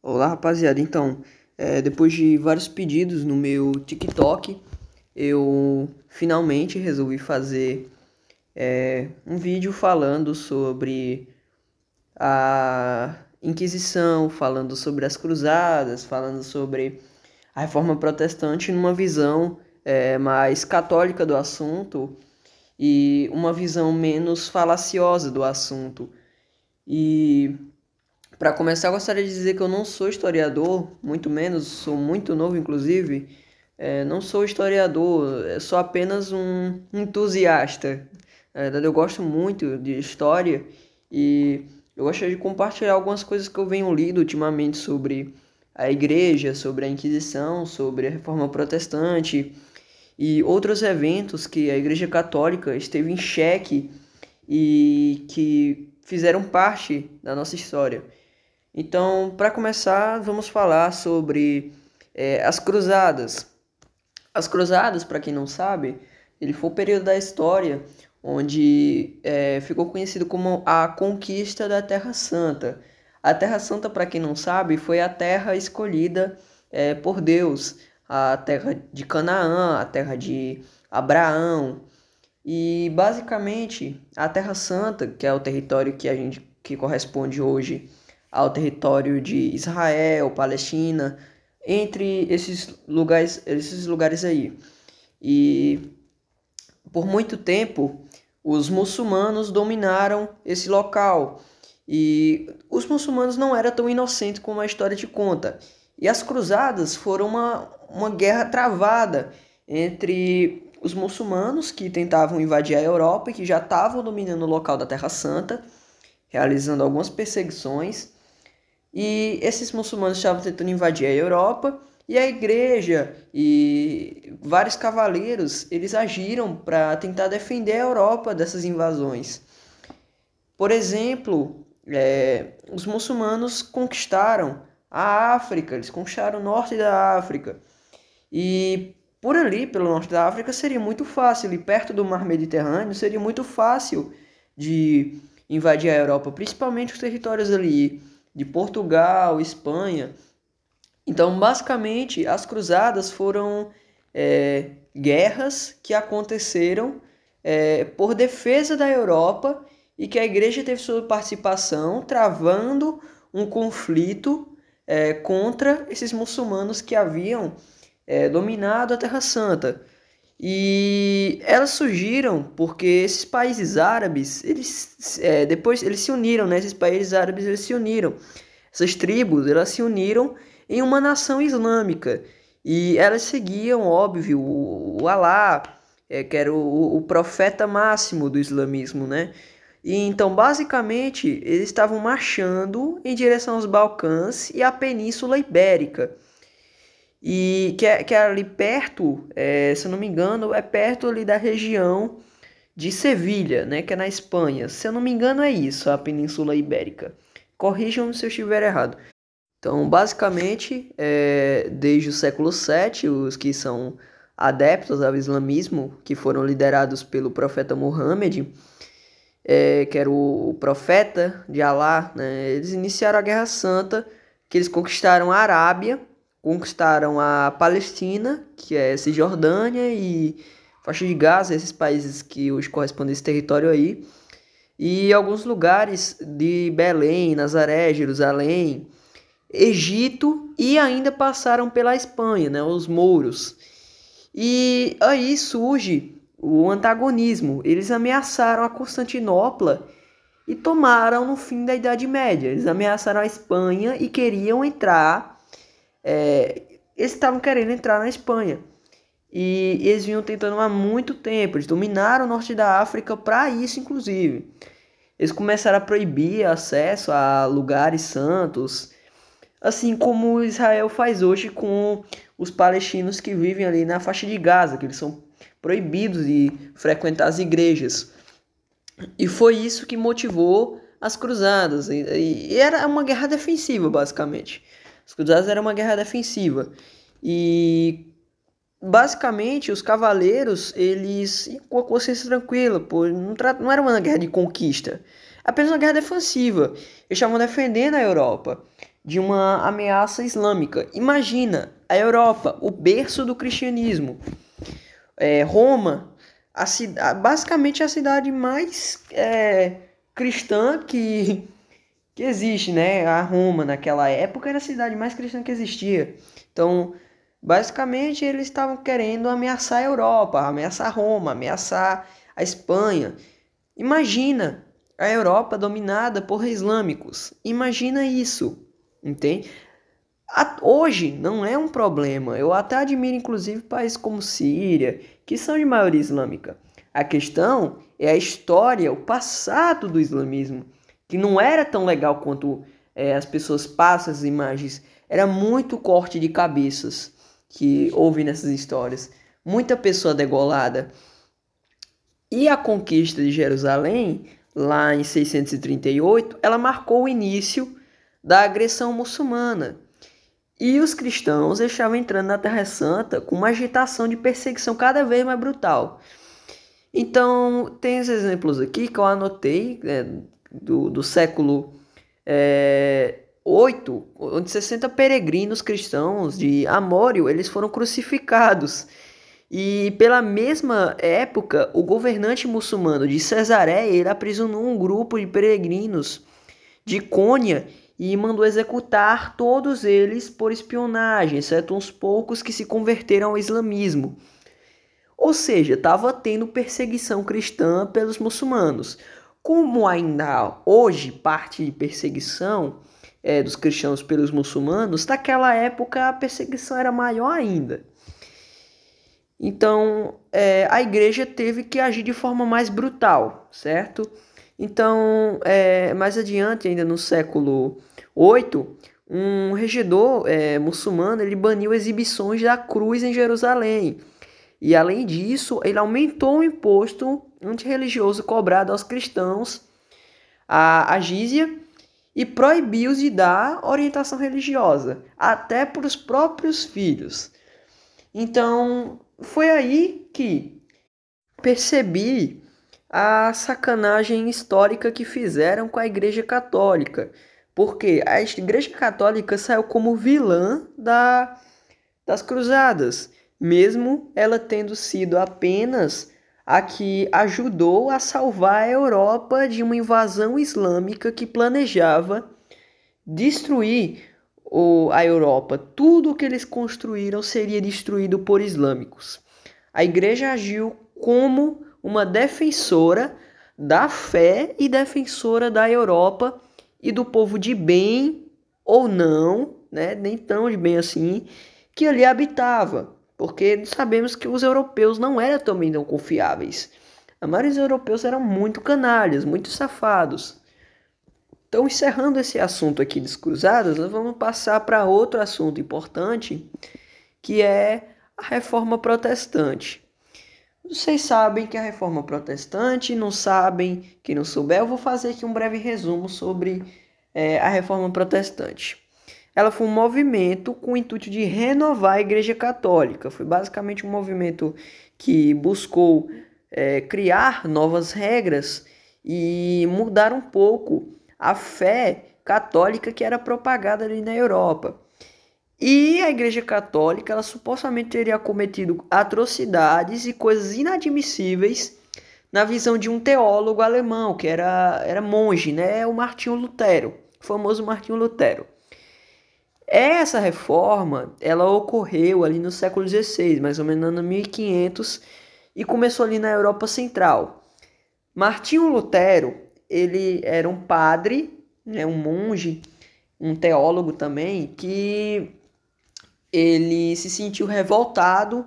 Olá, rapaziada. Então, é, depois de vários pedidos no meu TikTok, eu finalmente resolvi fazer é, um vídeo falando sobre a Inquisição, falando sobre as Cruzadas, falando sobre a Reforma Protestante numa visão é, mais católica do assunto e uma visão menos falaciosa do assunto. E para começar, gostaria de dizer que eu não sou historiador, muito menos, sou muito novo, inclusive. É, não sou historiador, sou apenas um entusiasta. Na verdade, eu gosto muito de história e eu gostaria de compartilhar algumas coisas que eu venho lido ultimamente sobre a igreja, sobre a Inquisição, sobre a Reforma Protestante e outros eventos que a Igreja Católica esteve em xeque e que fizeram parte da nossa história. Então, para começar, vamos falar sobre é, as cruzadas. As cruzadas, para quem não sabe, ele foi o período da história onde é, ficou conhecido como a conquista da Terra Santa. A Terra Santa, para quem não sabe, foi a terra escolhida é, por Deus, a terra de Canaã, a terra de Abraão. E basicamente, a Terra Santa, que é o território que a gente que corresponde hoje ao território de Israel, Palestina, entre esses lugares, esses lugares aí. E por muito tempo os muçulmanos dominaram esse local. E os muçulmanos não eram tão inocentes como a história te conta. E as cruzadas foram uma, uma guerra travada entre os muçulmanos que tentavam invadir a Europa e que já estavam dominando o local da Terra Santa, realizando algumas perseguições, e esses muçulmanos estavam tentando invadir a Europa e a igreja e vários cavaleiros eles agiram para tentar defender a Europa dessas invasões. Por exemplo, é, os muçulmanos conquistaram a África, eles conquistaram o norte da África. E por ali, pelo norte da África, seria muito fácil, e perto do mar Mediterrâneo, seria muito fácil de invadir a Europa, principalmente os territórios ali de Portugal, Espanha. Então, basicamente, as cruzadas foram é, guerras que aconteceram é, por defesa da Europa e que a igreja teve sua participação, travando um conflito é, contra esses muçulmanos que haviam é, dominado a Terra Santa. E elas surgiram porque esses países árabes, eles é, depois eles se uniram, né? Esses países árabes eles se uniram. Essas tribos, elas se uniram em uma nação islâmica. E elas seguiam, óbvio, o, o Alá, é, que era o, o profeta máximo do islamismo, né? E então, basicamente, eles estavam marchando em direção aos Balcãs e à Península Ibérica e que é, que é ali perto, é, se eu não me engano, é perto ali da região de Sevilha, né, que é na Espanha. Se eu não me engano é isso, a Península Ibérica. Corrijam se eu estiver errado. Então, basicamente, é, desde o século VII, os que são adeptos ao islamismo, que foram liderados pelo profeta Muhammad, é, que era o, profeta de Alá, né, eles iniciaram a Guerra Santa, que eles conquistaram a Arábia, conquistaram a Palestina, que é Cisjordânia e faixa de Gaza, esses países que hoje correspondem a esse território aí, e alguns lugares de Belém, Nazaré, Jerusalém, Egito e ainda passaram pela Espanha, né, os mouros. E aí surge o antagonismo. Eles ameaçaram a Constantinopla e tomaram no fim da Idade Média. Eles ameaçaram a Espanha e queriam entrar é, eles estavam querendo entrar na Espanha. E eles vinham tentando há muito tempo. Eles dominaram o norte da África para isso, inclusive. Eles começaram a proibir acesso a lugares santos, assim como Israel faz hoje com os palestinos que vivem ali na faixa de Gaza, que eles são proibidos de frequentar as igrejas. E foi isso que motivou as cruzadas. E, era uma guerra defensiva, basicamente. Os cruzados era uma guerra defensiva. E basicamente os cavaleiros, eles com a consciência tranquila, pô, não, não era uma guerra de conquista, apenas uma guerra defensiva. Eles estavam defendendo a Europa de uma ameaça islâmica. Imagina a Europa, o berço do cristianismo. É, Roma, a, basicamente a cidade mais é, cristã que, que existe, né? A Roma naquela época era a cidade mais cristã que existia. Então, basicamente eles estavam querendo ameaçar a Europa, ameaçar Roma, ameaçar a Espanha. Imagina a Europa dominada por islâmicos. Imagina isso, entende? Hoje não é um problema. Eu até admiro, inclusive, países como Síria, que são de maioria islâmica. A questão é a história, o passado do islamismo, que não era tão legal quanto é, as pessoas passam as imagens. Era muito corte de cabeças que houve nessas histórias. Muita pessoa degolada. E a conquista de Jerusalém, lá em 638, ela marcou o início da agressão muçulmana e os cristãos estavam entrando na Terra Santa com uma agitação de perseguição cada vez mais brutal. Então, tem esses exemplos aqui que eu anotei né, do, do século é, 8, onde 60 peregrinos cristãos de Amório eles foram crucificados. E pela mesma época, o governante muçulmano de Cesareia ele aprisionou um grupo de peregrinos de Cônia e mandou executar todos eles por espionagem, exceto uns poucos que se converteram ao islamismo. Ou seja, estava tendo perseguição cristã pelos muçulmanos. Como ainda hoje parte de perseguição é, dos cristãos pelos muçulmanos, naquela época a perseguição era maior ainda. Então é, a igreja teve que agir de forma mais brutal, certo? Então, é, mais adiante, ainda no século 8, um regedor é, muçulmano ele baniu exibições da cruz em Jerusalém. E além disso, ele aumentou o imposto antirreligioso cobrado aos cristãos, a, a gízia, e proibiu-os de dar orientação religiosa, até para os próprios filhos. Então, foi aí que percebi a sacanagem histórica que fizeram com a Igreja Católica. Porque a Igreja Católica saiu como vilã da, das Cruzadas, mesmo ela tendo sido apenas a que ajudou a salvar a Europa de uma invasão islâmica que planejava destruir a Europa. Tudo o que eles construíram seria destruído por islâmicos. A igreja agiu como uma defensora da fé e defensora da Europa e do povo de bem ou não, né, nem tão de bem assim, que ali habitava, porque sabemos que os europeus não eram também tão confiáveis. A maioria dos europeus eram muito canalhas, muito safados. Então, encerrando esse assunto aqui dos cruzados, nós vamos passar para outro assunto importante, que é a reforma protestante. Vocês sabem que a reforma protestante, não sabem, quem não souber, eu vou fazer aqui um breve resumo sobre é, a reforma protestante. Ela foi um movimento com o intuito de renovar a Igreja Católica. Foi basicamente um movimento que buscou é, criar novas regras e mudar um pouco a fé católica que era propagada ali na Europa. E a Igreja Católica, ela supostamente teria cometido atrocidades e coisas inadmissíveis na visão de um teólogo alemão, que era, era monge, né? O Martinho Lutero, o famoso Martinho Lutero. Essa reforma, ela ocorreu ali no século XVI, mais ou menos no 1500, e começou ali na Europa Central. Martinho Lutero, ele era um padre, né, um monge, um teólogo também, que ele se sentiu revoltado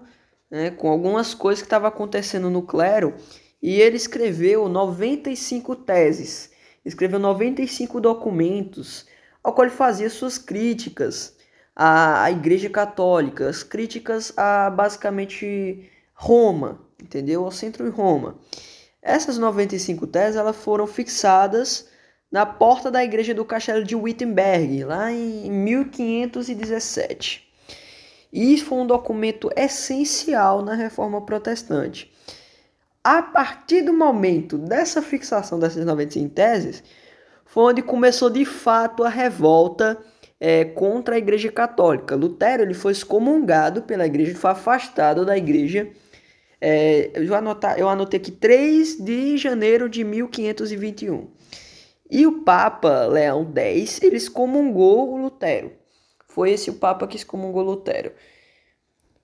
né, com algumas coisas que estavam acontecendo no clero e ele escreveu 95 teses, escreveu 95 documentos, ao qual ele fazia suas críticas à, à Igreja Católica, as críticas a basicamente Roma, entendeu? Ao centro de Roma. Essas 95 teses elas foram fixadas na porta da igreja do castelo de Wittenberg, lá em 1517. E isso foi um documento essencial na reforma protestante. A partir do momento dessa fixação dessas 95 teses, foi onde começou de fato a revolta é, contra a Igreja Católica. Lutero ele foi excomungado pela Igreja, foi afastado da Igreja. É, eu, anotar, eu anotei aqui 3 de janeiro de 1521. E o Papa Leão X ele excomungou o Lutero. Foi esse o Papa que excomungou Lutero.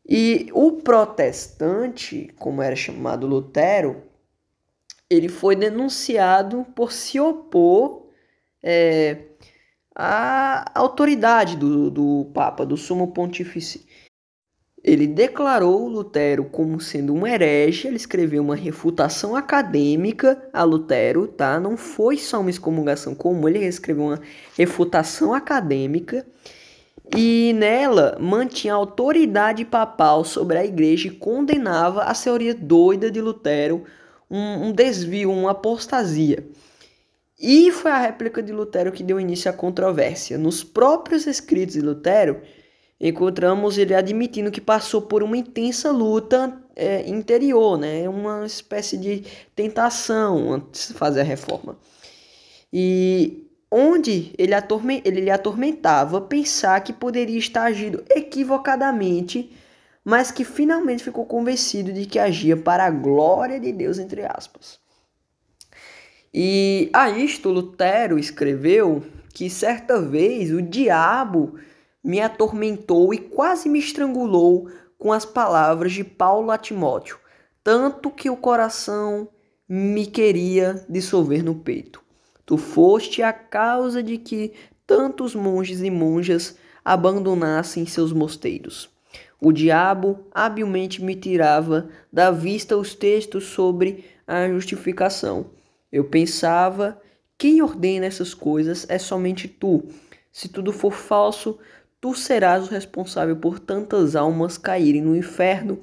E o protestante, como era chamado Lutero, ele foi denunciado por se opor é, à autoridade do, do Papa, do Sumo Pontífice. Ele declarou Lutero como sendo um herege, ele escreveu uma refutação acadêmica a Lutero, tá? Não foi só uma excomungação comum, ele escreveu uma refutação acadêmica e nela mantinha a autoridade papal sobre a igreja e condenava a teoria doida de Lutero um, um desvio, uma apostasia. E foi a réplica de Lutero que deu início à controvérsia. Nos próprios escritos de Lutero, encontramos ele admitindo que passou por uma intensa luta é, interior, né? uma espécie de tentação antes de fazer a reforma. E onde ele, ele lhe atormentava pensar que poderia estar agindo equivocadamente mas que finalmente ficou convencido de que agia para a glória de Deus, entre aspas. E a isto Lutero escreveu que certa vez o diabo me atormentou e quase me estrangulou com as palavras de Paulo a Timóteo, tanto que o coração me queria dissolver no peito. Tu foste a causa de que tantos monges e monjas abandonassem seus mosteiros. O diabo habilmente me tirava da vista os textos sobre a justificação. Eu pensava: quem ordena essas coisas é somente tu. Se tudo for falso, tu serás o responsável por tantas almas caírem no inferno.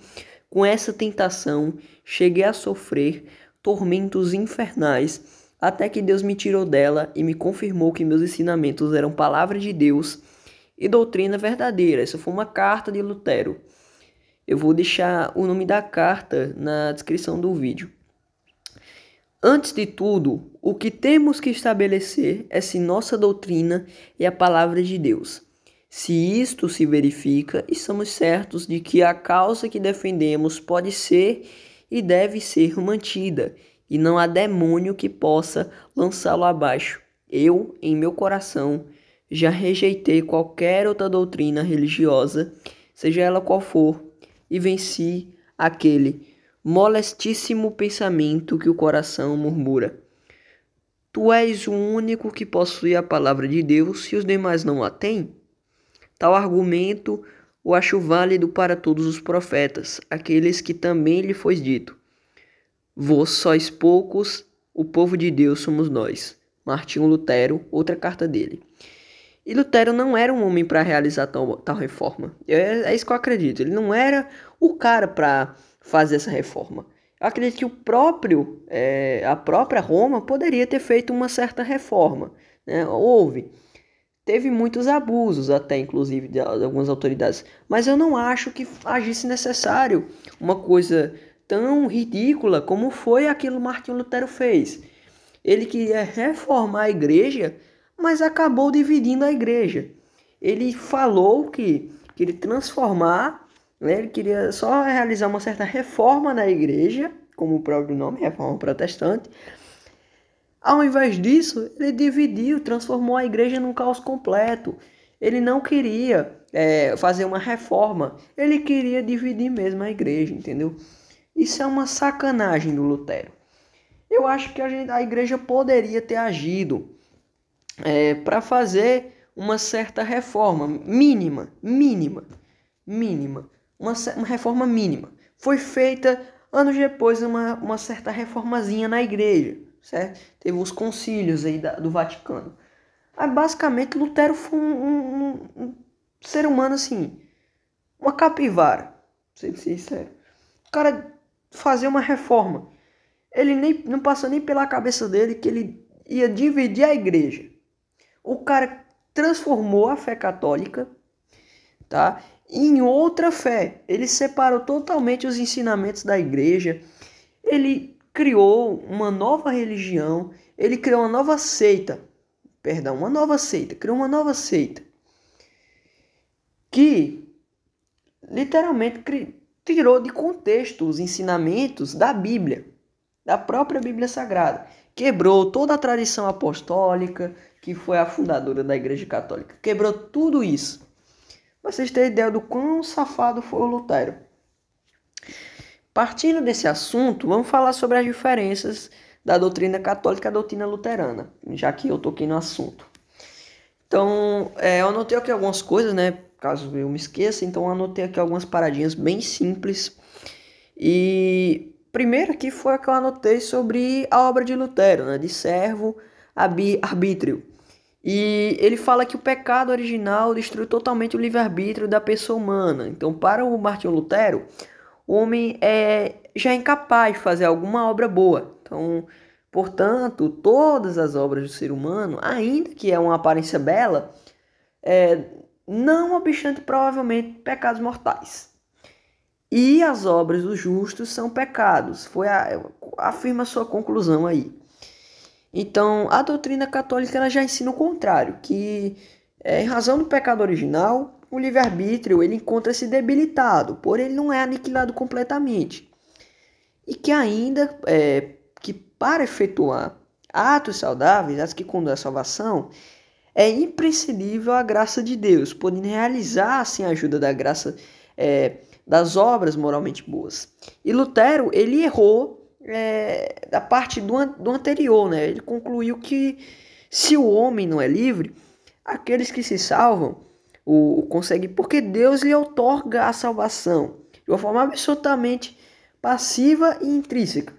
Com essa tentação, cheguei a sofrer tormentos infernais, até que Deus me tirou dela e me confirmou que meus ensinamentos eram palavra de Deus e doutrina verdadeira. Essa foi uma carta de Lutero. Eu vou deixar o nome da carta na descrição do vídeo. Antes de tudo, o que temos que estabelecer é se nossa doutrina é a palavra de Deus. Se isto se verifica, estamos certos de que a causa que defendemos pode ser e deve ser mantida, e não há demônio que possa lançá-lo abaixo. Eu, em meu coração, já rejeitei qualquer outra doutrina religiosa, seja ela qual for, e venci aquele molestíssimo pensamento que o coração murmura. Tu és o único que possui a palavra de Deus e os demais não a têm? Tal argumento o acho válido para todos os profetas, aqueles que também lhe foi dito. Vós sois poucos, o povo de Deus somos nós. Martinho Lutero, outra carta dele. E Lutero não era um homem para realizar tal, tal reforma. É, é, isso que eu acredito. Ele não era o cara para fazer essa reforma. Eu acredito que o próprio, é, a própria Roma poderia ter feito uma certa reforma. Né? Houve. Teve muitos abusos, até inclusive, de algumas autoridades. Mas eu não acho que agisse necessário uma coisa tão ridícula como foi aquilo que Martinho Lutero fez. Ele queria reformar a igreja mas acabou dividindo a igreja. Ele falou que queria transformar, ele queria só realizar uma certa reforma na igreja, como o próprio nome, reforma protestante. Ao invés disso, ele dividiu, transformou a igreja num caos completo. Ele não queria é, fazer uma reforma, ele queria dividir mesmo a igreja, entendeu? Isso é uma sacanagem do Lutero. Eu acho que a, gente, a igreja poderia ter agido é, para fazer uma certa reforma mínima, mínima, mínima, uma, uma reforma mínima. Foi feita anos depois uma, uma certa reformazinha na igreja, certo? Teve os concílios aí da, do Vaticano. Aí, basicamente, Lutero foi um, um, um, ser humano assim, uma capivara, ser sincero. O cara fazer uma reforma. Ele nem não passou nem pela cabeça dele que ele ia dividir a igreja. O cara transformou a fé católica, tá? Em outra fé. Ele separou totalmente os ensinamentos da igreja. Ele criou uma nova religião, ele criou uma nova seita. Perdão, uma nova seita, criou uma nova seita. que literalmente tirou de contexto os ensinamentos da Bíblia, da própria Bíblia Sagrada. Quebrou toda a tradição apostólica, que foi a fundadora da Igreja Católica. Quebrou tudo isso. Vocês têm ideia do quão safado foi o Lutero. Partindo desse assunto, vamos falar sobre as diferenças da doutrina católica da doutrina luterana, já que eu toquei no assunto. Então, é, eu anotei aqui algumas coisas, né? Caso eu me esqueça, então anotei aqui algumas paradinhas bem simples. E primeiro aqui foi a que eu anotei sobre a obra de Lutero, né? De servo arbítrio. E ele fala que o pecado original destruiu totalmente o livre-arbítrio da pessoa humana. Então, para o Martinho Lutero, o homem é já é incapaz de fazer alguma obra boa. Então, portanto, todas as obras do ser humano, ainda que é uma aparência bela, é, não obstante provavelmente pecados mortais. E as obras dos justos são pecados. Foi a, afirma a sua conclusão aí. Então, a doutrina católica ela já ensina o contrário, que é, em razão do pecado original, o livre-arbítrio ele encontra-se debilitado, porém ele não é aniquilado completamente. E que ainda, é, que para efetuar atos saudáveis, atos que conduzem à salvação, é imprescindível a graça de Deus, podendo realizar sem a ajuda da graça é, das obras moralmente boas. E Lutero, ele errou é, da parte do, do anterior, né? Ele concluiu que se o homem não é livre, aqueles que se salvam o, o consegue porque Deus lhe outorga a salvação de uma forma absolutamente passiva e intrínseca.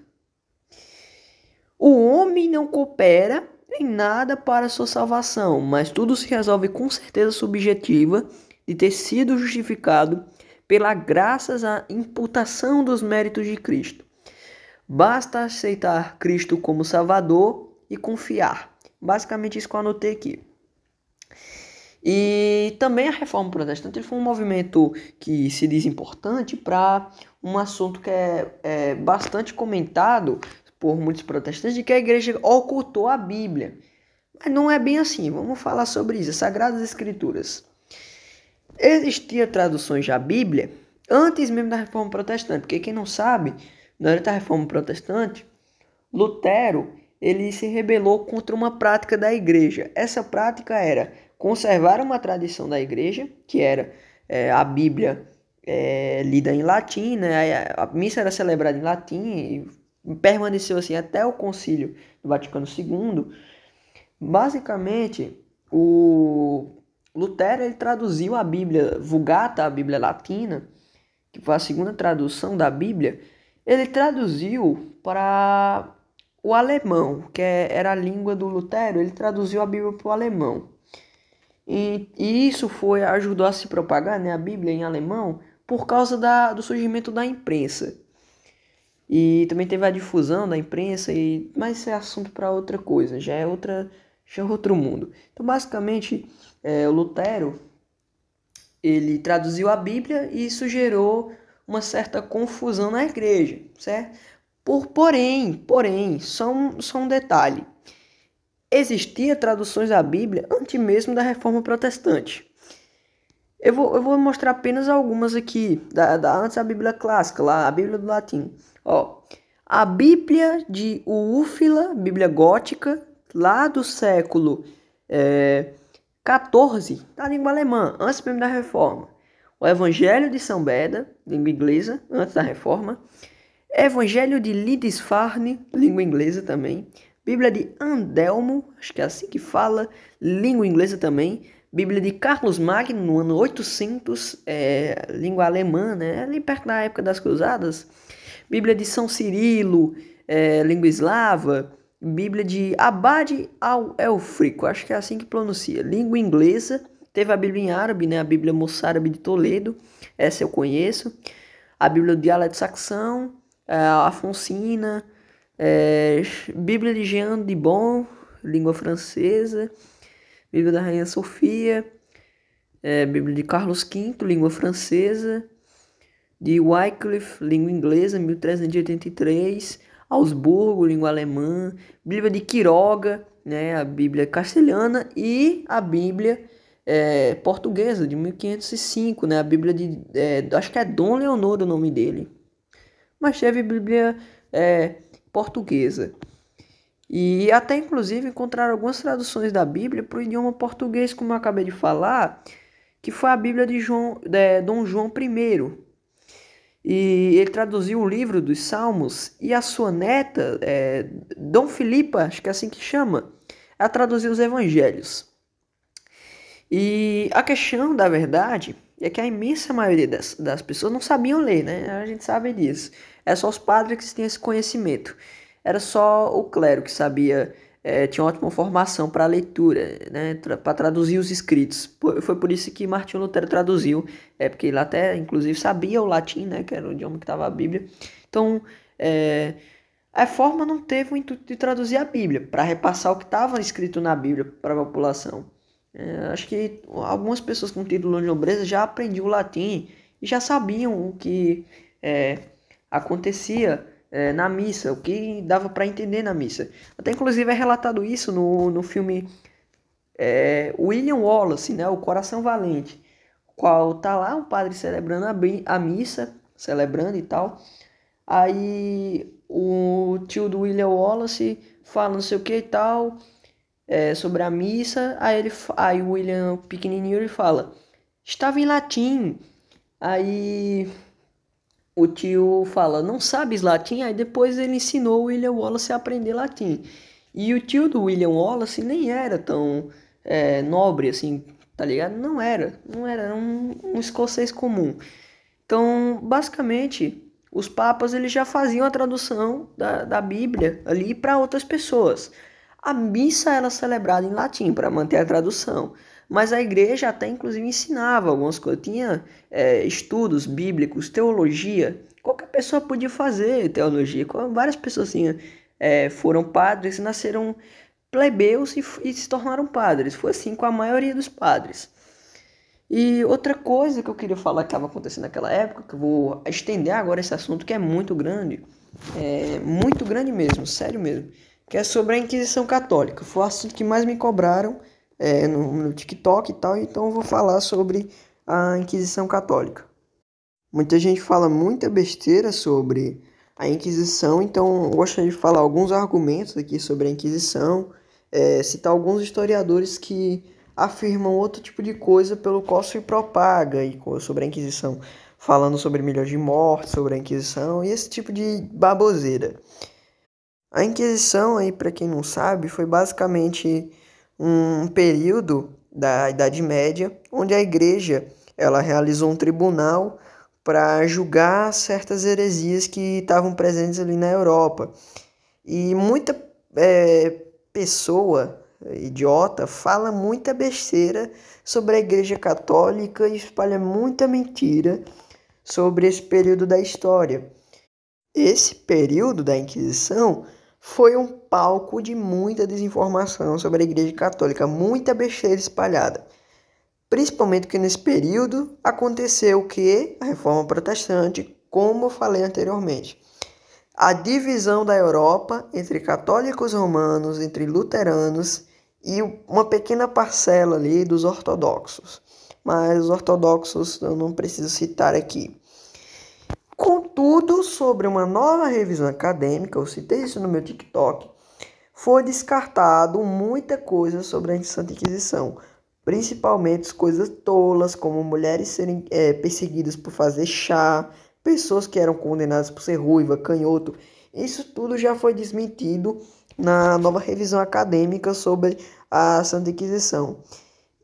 O homem não coopera em nada para sua salvação, mas tudo se resolve com certeza subjetiva de ter sido justificado pela graças à imputação dos méritos de Cristo. Basta aceitar Cristo como Salvador e confiar. Basicamente isso que eu anotei aqui. E também a reforma protestante foi um movimento que se diz importante para um assunto que é, é, bastante comentado por muitos protestantes de que a igreja ocultou a Bíblia. Mas não é bem assim, vamos falar sobre isso, as Sagradas Escrituras. Existia traduções da Bíblia antes mesmo da reforma protestante, porque quem não sabe, durante a reforma protestante, Lutero ele se rebelou contra uma prática da igreja. Essa prática era conservar uma tradição da igreja, que era é, a Bíblia é, lida em latim, né? a missa era celebrada em latim e permaneceu assim até o concílio do Vaticano II. Basicamente, o Lutero ele traduziu a Bíblia Vulgata, a Bíblia Latina, que foi a segunda tradução da Bíblia, ele traduziu para o alemão, que é, era a língua do Lutero, ele traduziu a Bíblia para o alemão. E, e, isso foi ajudou a se propagar, né, a Bíblia em alemão, por causa da, do surgimento da imprensa. E também teve a difusão da imprensa, e, mas isso é assunto para outra coisa, já é, outra, já é outro mundo. Então, basicamente, é, o Lutero ele traduziu a Bíblia e isso gerou uma certa confusão na igreja, certo? Por, porém, porém, só um, só um detalhe. Existia traduções da Bíblia antes mesmo da Reforma Protestante. Eu vou, eu vou mostrar apenas algumas aqui, da, da, antes da Bíblia clássica, lá, a Bíblia do latim. Ó, a Bíblia de Úfila, Bíblia gótica, lá do século é, 14, da língua alemã, antes mesmo da Reforma. O Evangelho de São Beda, língua inglesa, antes da Reforma. Evangelho de Lindisfarne, língua inglesa também. Bíblia de Andelmo, acho que é assim que fala, língua inglesa também. Bíblia de Carlos Magno, no ano 800, é, língua alemã, né? Ali perto da época das Cruzadas. Bíblia de São Cirilo, é, língua eslava. Bíblia de Abade al-Elfrico, acho que é assim que pronuncia. Língua inglesa. Teve a Bíblia em árabe, né? A Bíblia moçárabe de Toledo, essa eu conheço. A Bíblia do dialeto saxão, é, Afonsina, é, Bíblia de Jean de Bon, língua francesa, Bíblia da Rainha Sofia, é, Bíblia de Carlos V, língua francesa, de Wycliffe, língua inglesa, 1383, Augsburgo, língua alemã, Bíblia de Quiroga, né, a Bíblia castelhana e a Bíblia é, portuguesa, de 1505, né? A Bíblia de. É, acho que é Dom Leonor o nome dele. Mas teve Bíblia é, portuguesa. E até inclusive encontraram algumas traduções da Bíblia para o idioma português, como eu acabei de falar, que foi a Bíblia de João, de Dom João I. E ele traduziu o livro dos Salmos e a sua neta, é, Dom Filipa, acho que é assim que chama, ela traduziu os Evangelhos. E a questão da verdade é que a imensa maioria das, das pessoas não sabiam ler, né? A gente sabe disso. É só os padres que têm esse conhecimento. Era só o clero que sabia, é, tinha ótima formação para leitura, né? Para traduzir os escritos. Foi por isso que Martinho Lutero traduziu, é porque ele até, inclusive, sabia o latim, né? Que era o idioma que estava a Bíblia. Então, é, a forma não teve o intuito de traduzir a Bíblia, para repassar o que estava escrito na Bíblia para a população. É, acho que algumas pessoas com título de nobreza já aprendiam o latim e já sabiam o que é, acontecia é, na missa, o que dava para entender na missa. Até inclusive é relatado isso no, no filme é, William Wallace, né, O Coração Valente, qual tá lá um padre celebrando a, a missa, celebrando e tal. Aí o tio do William Wallace fala não sei o que e tal é, sobre a missa, aí, ele, aí o William pequenininho ele fala, estava em latim, aí o tio fala, não sabes latim? Aí depois ele ensinou o William Wallace a aprender latim. E o tio do William Wallace nem era tão é, nobre assim, tá ligado? Não era, não era, era um, um escocês comum. Então, basicamente, os papas eles já faziam a tradução da, da Bíblia ali para outras pessoas. A missa era celebrada em latim para manter a tradução, mas a igreja até inclusive ensinava algumas coisas, tinha é, estudos bíblicos, teologia. Qualquer pessoa podia fazer teologia. Várias pessoas assim, é, foram padres, nasceram plebeus e, e se tornaram padres. Foi assim com a maioria dos padres. E outra coisa que eu queria falar que estava acontecendo naquela época, que eu vou estender agora esse assunto que é muito grande, é muito grande mesmo, sério mesmo que é sobre a Inquisição Católica. Foi o assunto que mais me cobraram é, no, no TikTok e tal, então eu vou falar sobre a Inquisição Católica. Muita gente fala muita besteira sobre a Inquisição, então eu gostaria de falar alguns argumentos aqui sobre a Inquisição, é, citar alguns historiadores que afirmam outro tipo de coisa pelo qual se propaga e sobre a Inquisição, falando sobre milhões de mortes, sobre a Inquisição e esse tipo de baboseira. A Inquisição, aí para quem não sabe, foi basicamente um período da Idade Média onde a Igreja ela realizou um tribunal para julgar certas heresias que estavam presentes ali na Europa. E muita é, pessoa idiota fala muita besteira sobre a Igreja Católica e espalha muita mentira sobre esse período da história. Esse período da Inquisição foi um palco de muita desinformação sobre a Igreja Católica, muita besteira espalhada. Principalmente que nesse período aconteceu o que? A reforma protestante, como eu falei anteriormente. A divisão da Europa entre católicos romanos, entre luteranos e uma pequena parcela ali dos ortodoxos. Mas os ortodoxos eu não preciso citar aqui. Contudo, sobre uma nova revisão acadêmica, eu citei isso no meu TikTok, foi descartado muita coisa sobre a Santa Inquisição, principalmente coisas tolas, como mulheres serem é, perseguidas por fazer chá, pessoas que eram condenadas por ser ruiva, canhoto. Isso tudo já foi desmentido na nova revisão acadêmica sobre a Santa Inquisição.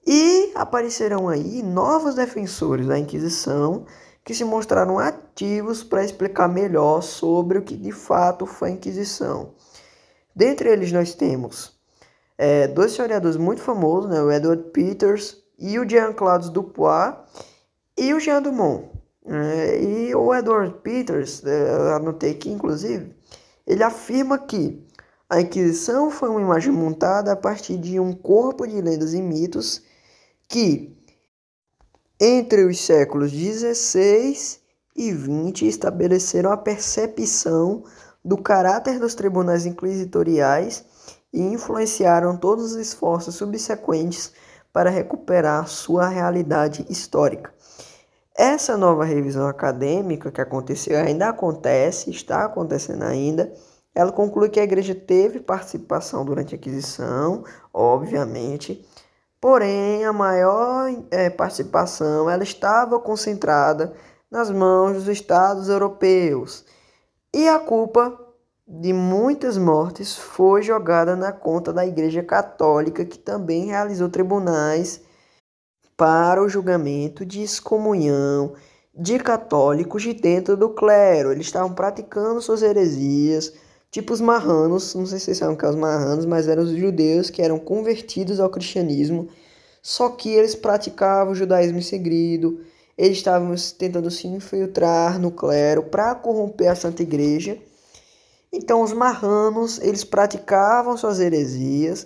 E aparecerão aí novos defensores da Inquisição que se mostraram ativos para explicar melhor sobre o que de fato foi a Inquisição. Dentre eles nós temos é, dois historiadores muito famosos, né, o Edward Peters e o Jean-Claude Dupois e o Jean Dumont. É, e o Edward Peters, é, anotei aqui inclusive, ele afirma que a Inquisição foi uma imagem montada a partir de um corpo de lendas e mitos que entre os séculos XVI e XX estabeleceram a percepção do caráter dos tribunais inquisitoriais e influenciaram todos os esforços subsequentes para recuperar sua realidade histórica. Essa nova revisão acadêmica que aconteceu ainda acontece, está acontecendo ainda. Ela conclui que a igreja teve participação durante a aquisição, obviamente, porém a maior é, participação ela estava concentrada nas mãos dos estados europeus e a culpa de muitas mortes foi jogada na conta da Igreja Católica, que também realizou tribunais para o julgamento de excomunhão de católicos de dentro do clero. Eles estavam praticando suas heresias, tipo os marranos, não sei se vocês sabem que são os marranos, mas eram os judeus que eram convertidos ao cristianismo, só que eles praticavam o judaísmo em segredo, eles estavam tentando se infiltrar no clero para corromper a Santa Igreja então os marranos, eles praticavam suas heresias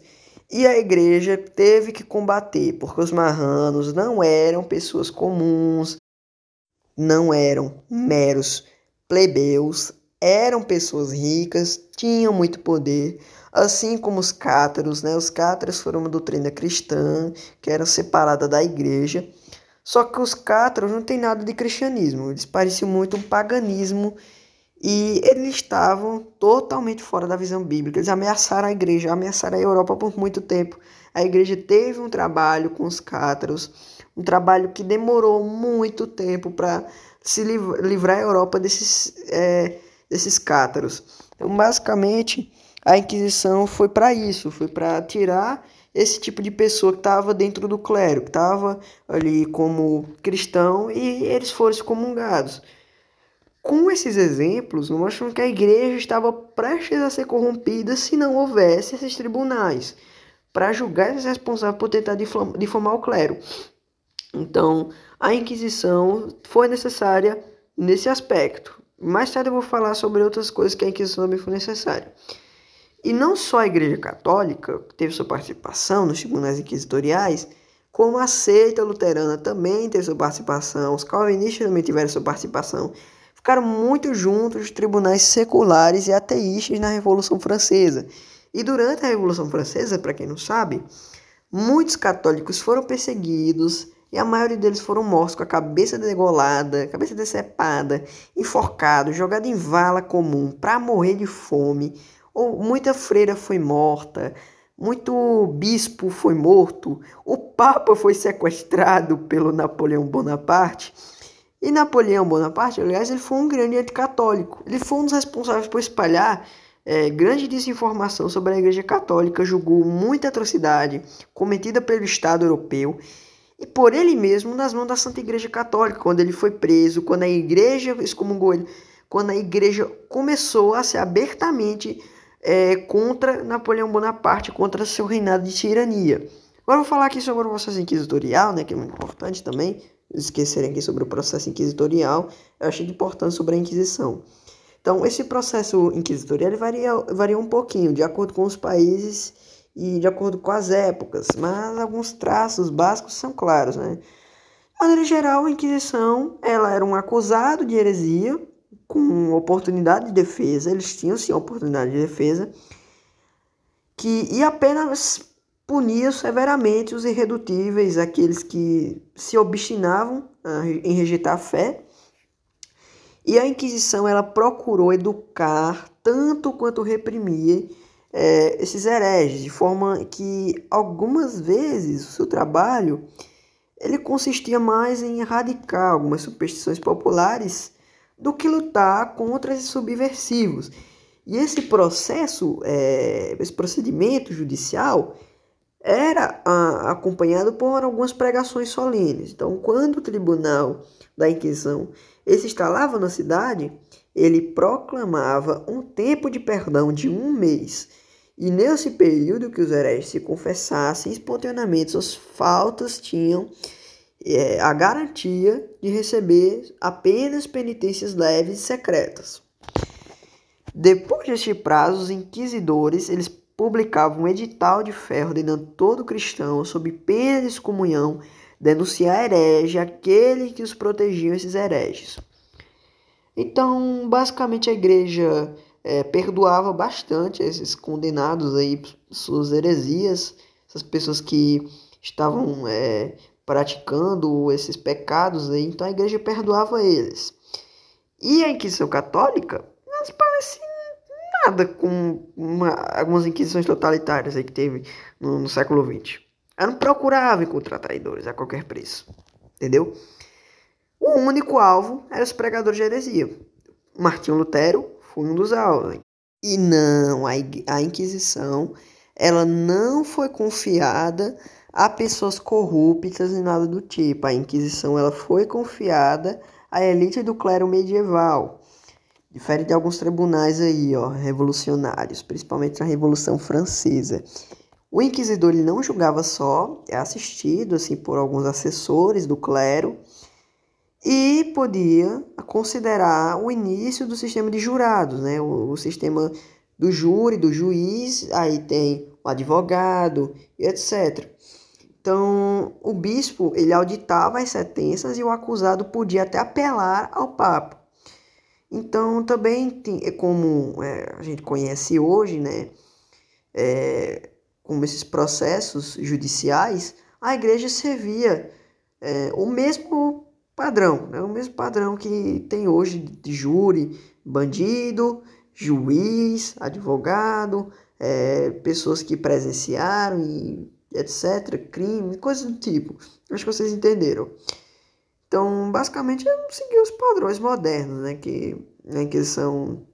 e a igreja teve que combater, porque os marranos não eram pessoas comuns, não eram meros plebeus, eram pessoas ricas, tinham muito poder, assim como os cátaros, né? Os cátaros foram uma doutrina cristã que era separada da igreja. Só que os cátaros não tem nada de cristianismo, eles pareciam muito um paganismo e eles estavam totalmente fora da visão bíblica. Eles ameaçaram a igreja, ameaçaram a Europa por muito tempo. A igreja teve um trabalho com os cátaros, um trabalho que demorou muito tempo para se livrar a Europa desses, é, desses cátaros. Então, basicamente, a Inquisição foi para isso, foi para tirar esse tipo de pessoa que estava dentro do clero, que estava ali como cristão e eles foram excomungados. Com esses exemplos, mostram que a igreja estava prestes a ser corrompida se não houvesse esses tribunais para julgar esses responsáveis por tentar difamar o clero. Então, a Inquisição foi necessária nesse aspecto. Mais tarde eu vou falar sobre outras coisas que a Inquisição também foi necessária. E não só a Igreja Católica teve sua participação nos tribunais inquisitoriais, como a seita luterana também teve sua participação, os calvinistas também tiveram sua participação ficaram muito juntos os tribunais seculares e ateístas na Revolução Francesa. E durante a Revolução Francesa, para quem não sabe, muitos católicos foram perseguidos e a maioria deles foram mortos com a cabeça degolada, cabeça decepada, enforcados, jogados em vala comum para morrer de fome. Ou muita freira foi morta, muito bispo foi morto, o papa foi sequestrado pelo Napoleão Bonaparte. E Napoleão Bonaparte, aliás, ele foi um grande anticatólico. Ele foi um dos responsáveis por espalhar é, grande desinformação sobre a Igreja Católica, julgou muita atrocidade cometida pelo Estado europeu e por ele mesmo nas mãos da Santa Igreja Católica, quando ele foi preso, quando a Igreja excomungou ele, quando a Igreja começou a ser abertamente é, contra Napoleão Bonaparte, contra seu reinado de tirania. Agora vou falar aqui sobre o processo inquisitorial, né, que é muito importante também, esquecerem aqui sobre o processo inquisitorial, eu achei de importância sobre a Inquisição. Então, esse processo inquisitorial varia, varia um pouquinho, de acordo com os países e de acordo com as épocas, mas alguns traços básicos são claros, né? De maneira geral, a Inquisição ela era um acusado de heresia com oportunidade de defesa, eles tinham sim oportunidade de defesa, que e apenas punia severamente os irredutíveis, aqueles que se obstinavam em rejeitar a fé. E a Inquisição ela procurou educar tanto quanto reprimir é, esses hereges, de forma que algumas vezes o seu trabalho ele consistia mais em erradicar algumas superstições populares do que lutar contra esses subversivos. E esse processo, é, esse procedimento judicial, era a, acompanhado por algumas pregações solenes. Então, quando o tribunal da Inquisição se instalava na cidade, ele proclamava um tempo de perdão de um mês. E nesse período que os hereges se confessassem espontaneamente suas faltas, tinham é, a garantia de receber apenas penitências leves e secretas. Depois deste prazo, os inquisidores eles publicava um edital de fé ordenando todo cristão, sob pena de excomunhão, denunciar herege aquele que os protegiam esses hereges. Então, basicamente, a igreja é, perdoava bastante esses condenados aí suas heresias, essas pessoas que estavam é, praticando esses pecados aí, então a igreja perdoava eles. E a Inquisição Católica, não se parece nada com uma, algumas inquisições totalitárias aí que teve no, no século XX. Ela não procurava encontrar traidores a qualquer preço, entendeu? O único alvo era os pregadores de heresia. Martinho Lutero foi um dos alvos. E não, a, a Inquisição, ela não foi confiada a pessoas corruptas e nada do tipo. A Inquisição ela foi confiada à elite do clero medieval. Diferente de alguns tribunais aí, ó, revolucionários, principalmente na Revolução Francesa. O inquisidor ele não julgava só, é assistido assim por alguns assessores do clero e podia considerar o início do sistema de jurados, né? O, o sistema do júri, do juiz, aí tem o advogado e etc. Então, o bispo ele auditava as sentenças e o acusado podia até apelar ao papa. Então, também é como é, a gente conhece hoje, né, é, como esses processos judiciais, a igreja servia é, o mesmo padrão, né, o mesmo padrão que tem hoje de júri, bandido, juiz, advogado, é, pessoas que presenciaram e etc., crime, coisas do tipo. Acho que vocês entenderam. Então, basicamente, é seguir os padrões modernos, né? Que, né, que são.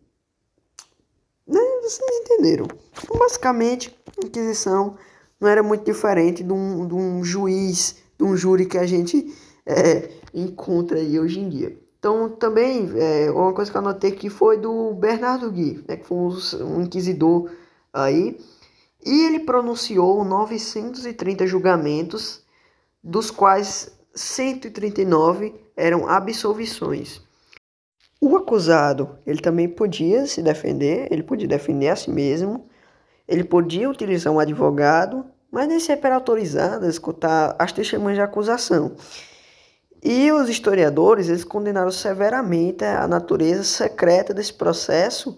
Né, vocês entenderam. Então, basicamente, a Inquisição não era muito diferente de um, de um juiz, de um júri que a gente é, encontra aí hoje em dia. Então, também, é, uma coisa que eu anotei aqui foi do Bernardo Gui, né, que foi um, um inquisidor aí, e ele pronunciou 930 julgamentos, dos quais 139 eram absolvições. O acusado, ele também podia se defender, ele podia defender a si mesmo, ele podia utilizar um advogado, mas nem sempre era autorizado a escutar as testemunhas de acusação. E os historiadores, eles condenaram severamente a natureza secreta desse processo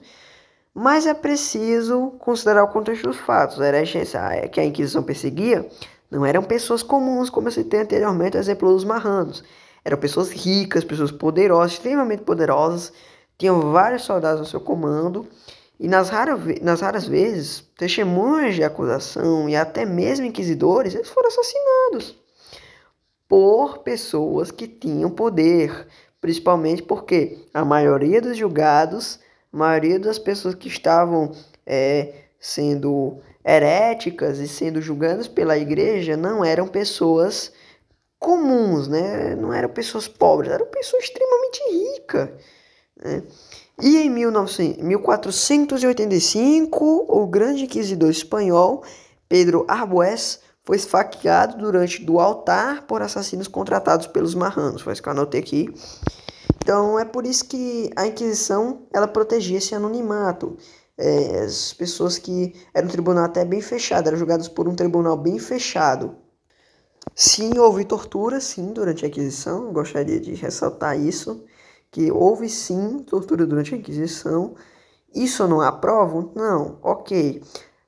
mas é preciso considerar o contexto dos fatos. A herege é que a Inquisição perseguia não eram pessoas comuns, como eu citei anteriormente, exemplo dos marranos. Eram pessoas ricas, pessoas poderosas, extremamente poderosas, tinham vários soldados ao seu comando, e nas, rara, nas raras vezes, testemunhas de acusação e até mesmo inquisidores, eles foram assassinados por pessoas que tinham poder, principalmente porque a maioria dos julgados a maioria das pessoas que estavam é, sendo heréticas e sendo julgadas pela igreja não eram pessoas comuns, né? não eram pessoas pobres, eram pessoas extremamente ricas. Né? E em 1900, 1485, o grande inquisidor espanhol Pedro Arbues foi esfaqueado durante do altar por assassinos contratados pelos marranos. Foi isso que eu anotei aqui. Então é por isso que a Inquisição ela protegia esse anonimato. É, as pessoas que eram um tribunal até bem fechado, eram julgadas por um tribunal bem fechado. Sim, houve tortura, sim, durante a Inquisição, gostaria de ressaltar isso, que houve sim tortura durante a Inquisição. Isso não aprovo? Não, ok.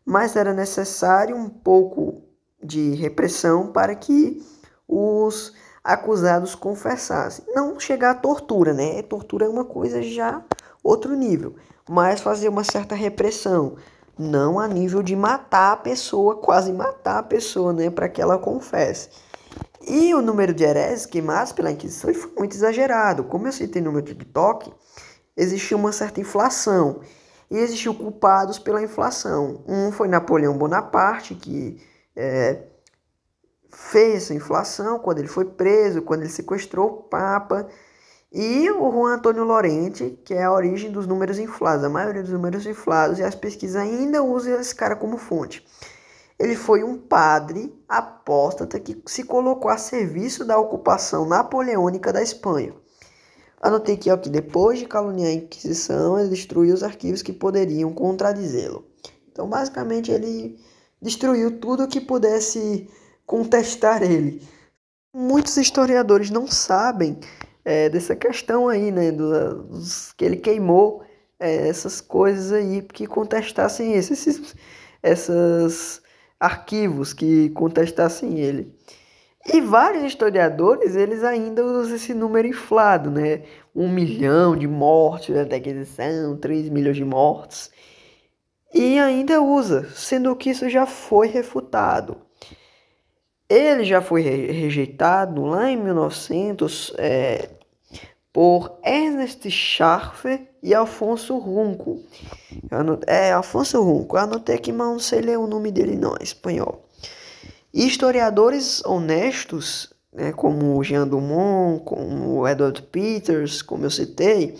Mas era necessário um pouco de repressão para que os acusados confessassem. Não chegar à tortura, né? Tortura é uma coisa já outro nível, mas fazer uma certa repressão, não a nível de matar a pessoa, quase matar a pessoa, né, para que ela confesse. E o número de hereses queimados pela Inquisição foi muito exagerado. Como eu citei no meu TikTok, existia uma certa inflação. E existiu culpados pela inflação. Um foi Napoleão Bonaparte, que é, fez essa inflação quando ele foi preso, quando ele sequestrou o Papa. E o Juan Antônio Lorente, que é a origem dos números inflados, a maioria dos números inflados, e as pesquisas ainda usam esse cara como fonte. Ele foi um padre apóstata que se colocou a serviço da ocupação napoleônica da Espanha. Anotei aqui ó, que depois de caluniar a Inquisição, ele destruiu os arquivos que poderiam contradizê-lo. Então, basicamente, ele destruiu tudo que pudesse contestar ele. Muitos historiadores não sabem é, dessa questão aí, né, do, dos, que ele queimou é, essas coisas aí que contestassem esses, essas arquivos que contestassem ele. E vários historiadores, eles ainda usam esse número inflado, né? Um milhão de mortes até que são, três milhões de mortos. E ainda usa, sendo que isso já foi refutado. Ele já foi rejeitado lá em 1900 é, por Ernest Scharfer e Alfonso Runco. É, Alfonso Runco. Eu anotei aqui, mas não sei ler o nome dele não, é espanhol. Historiadores honestos, né, como Jean Dumont, como Edward Peters, como eu citei,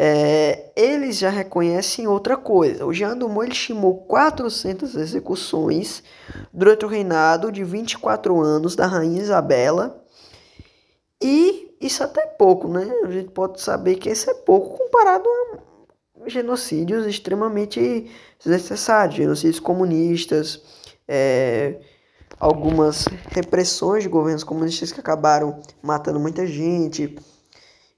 é, eles já reconhecem outra coisa. O Jean Dumont ele estimou 400 execuções durante o reinado de 24 anos da Rainha Isabela. E isso até é pouco, né? A gente pode saber que isso é pouco comparado a genocídios extremamente desnecessários, genocídios comunistas, é, algumas repressões de governos comunistas que acabaram matando muita gente.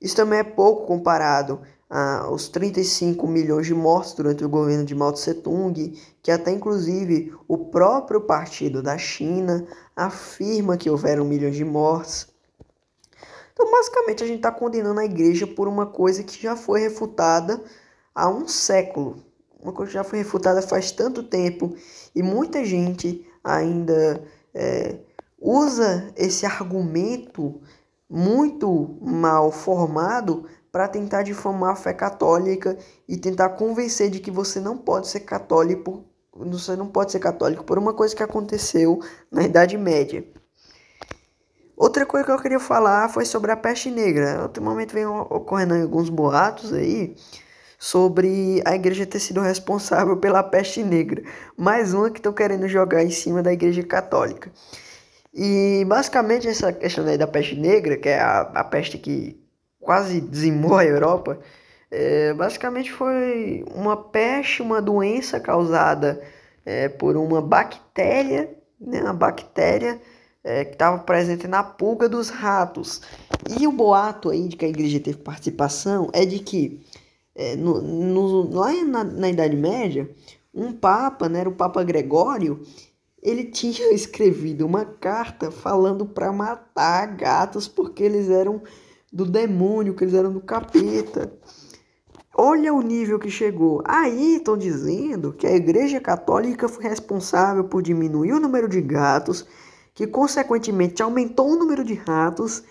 Isso também é pouco comparado aos 35 milhões de mortos durante o governo de Mao Tse Tung, que até inclusive o próprio partido da China afirma que houveram milhões de mortes. Então, basicamente, a gente está condenando a igreja por uma coisa que já foi refutada há um século. Uma coisa que já foi refutada faz tanto tempo e muita gente ainda é, usa esse argumento muito mal formado para tentar difamar a fé católica e tentar convencer de que você não pode ser católico, você não pode ser católico por uma coisa que aconteceu na Idade Média. Outra coisa que eu queria falar foi sobre a peste negra. Ultimamente vem ocorrendo alguns boatos aí sobre a igreja ter sido responsável pela peste negra. Mais uma que estão querendo jogar em cima da igreja católica. E basicamente essa questão aí da peste negra, que é a, a peste que quase dizimou a Europa, é, basicamente foi uma peste, uma doença causada é, por uma bactéria, né, uma bactéria é, que estava presente na pulga dos ratos. E o boato aí de que a igreja teve participação é de que é, no, no, lá na, na Idade Média, um papa, né, era o Papa Gregório, ele tinha escrevido uma carta falando para matar gatos porque eles eram do demônio, que eles eram do capeta. Olha o nível que chegou. Aí estão dizendo que a Igreja Católica foi responsável por diminuir o número de gatos, que consequentemente aumentou o número de ratos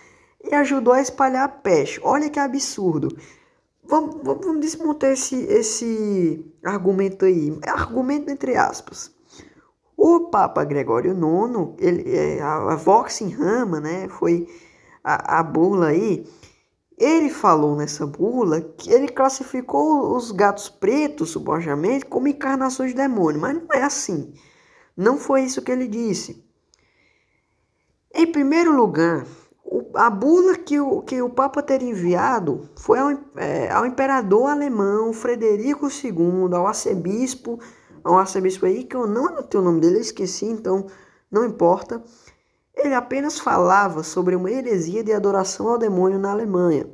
e ajudou a espalhar a peste. Olha que absurdo. Vamos, vamos desmontar esse, esse argumento aí. Argumento entre aspas. O Papa Gregório IX, ele, é, a, a Vox in Rama, né, foi a, a bula aí, ele falou nessa bula que ele classificou os gatos pretos, supostamente, como encarnações de demônio, mas não é assim. Não foi isso que ele disse. Em primeiro lugar, a bula que o, que o Papa teria enviado foi ao, é, ao imperador alemão Frederico II, ao arcebispo, ao arcebispo aí, que eu não anotei o nome dele, eu esqueci, então não importa. Ele apenas falava sobre uma heresia de adoração ao demônio na Alemanha.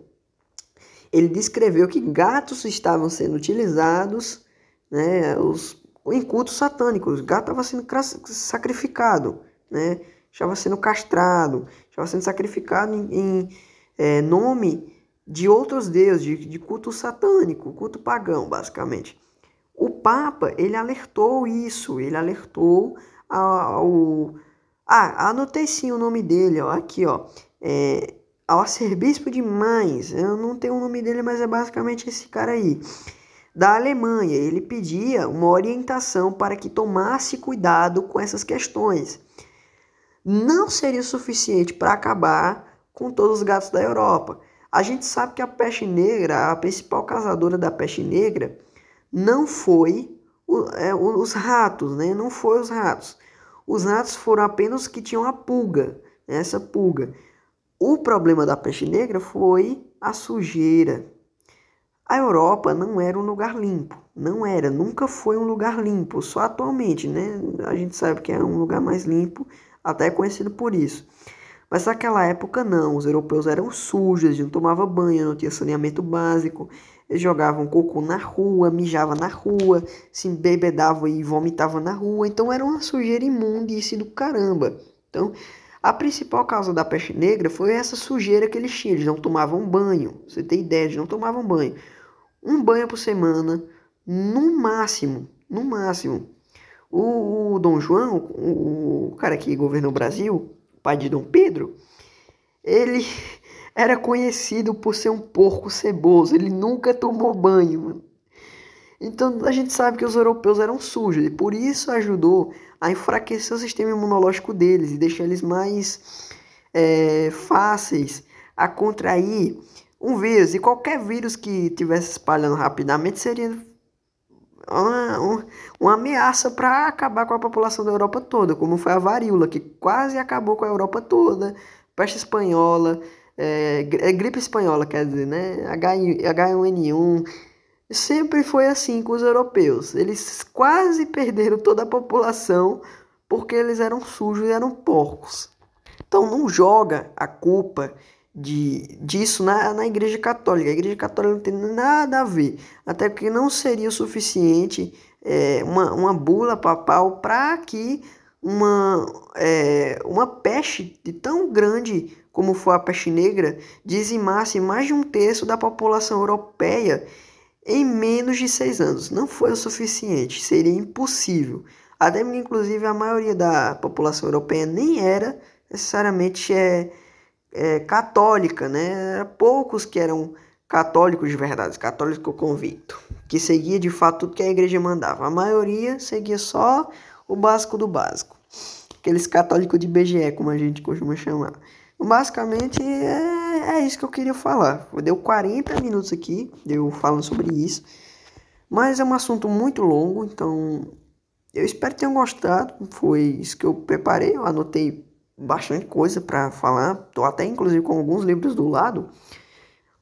Ele descreveu que gatos estavam sendo utilizados né, os, em cultos satânicos. O gato estava sendo sacrificado, né, estava sendo castrado, estava sendo sacrificado em, em é, nome de outros deuses, de, de culto satânico, culto pagão, basicamente. O Papa, ele alertou isso, ele alertou ao... Ah, anotei sim o nome dele, ó, aqui, ó. É, arcebispo de Mainz, eu não tenho o nome dele, mas é basicamente esse cara aí. Da Alemanha, ele pedia uma orientação para que tomasse cuidado com essas questões não seria suficiente para acabar com todos os gatos da Europa. A gente sabe que a peste negra, a principal causadora da peste negra, não foi o, é, os ratos, né? Não foi os ratos. Os ratos foram apenas que tinham a pulga, essa pulga. O problema da peste negra foi a sujeira. A Europa não era um lugar limpo, não era, nunca foi um lugar limpo, só atualmente, né? A gente sabe que é um lugar mais limpo até conhecido por isso. Mas naquela época não, os europeus eram sujos, não tomavam banho, não tinha saneamento básico, jogavam cocô na rua, mijavam na rua, se embebedavam e vomitavam na rua, então era uma sujeira imundice do caramba. Então, a principal causa da peste negra foi essa sujeira que eles tinham, eles não tomavam banho, você tem ideia, eles não tomavam banho. Um banho por semana, no máximo, no máximo. O, o Dom João, o, o cara que governou o Brasil, pai de Dom Pedro, ele era conhecido por ser um porco ceboso, ele nunca tomou banho. Então a gente sabe que os europeus eram sujos e por isso ajudou a enfraquecer o sistema imunológico deles e deixar eles mais é, fáceis a contrair um vírus. E qualquer vírus que tivesse espalhando rapidamente seria uma, uma, uma ameaça para acabar com a população da Europa toda, como foi a varíola, que quase acabou com a Europa toda, peste espanhola, é, é gripe espanhola, quer dizer, né? H1N1. Sempre foi assim com os europeus. Eles quase perderam toda a população porque eles eram sujos e eram porcos. Então não joga a culpa de, disso na, na Igreja Católica. A Igreja Católica não tem nada a ver, até porque não seria o suficiente é, uma, uma bula papal para que uma, é, uma peste de tão grande como foi a peste negra dizimasse mais de um terço da população europeia em menos de seis anos. Não foi o suficiente, seria impossível. Até porque, inclusive, a maioria da população europeia nem era necessariamente é, é, católica, né? Era poucos que eram católicos de verdade, católicos convicto, que seguia de fato tudo que a igreja mandava. A maioria seguia só o básico do básico. Aqueles católicos de BGE, como a gente costuma chamar. Basicamente é, é isso que eu queria falar. Deu 40 minutos aqui, eu falando sobre isso. Mas é um assunto muito longo, então eu espero que tenham gostado. Foi isso que eu preparei. Eu anotei bastante coisa para falar. Tô até inclusive com alguns livros do lado,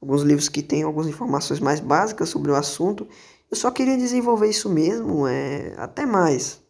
alguns livros que têm algumas informações mais básicas sobre o assunto. Eu só queria desenvolver isso mesmo. É... Até mais.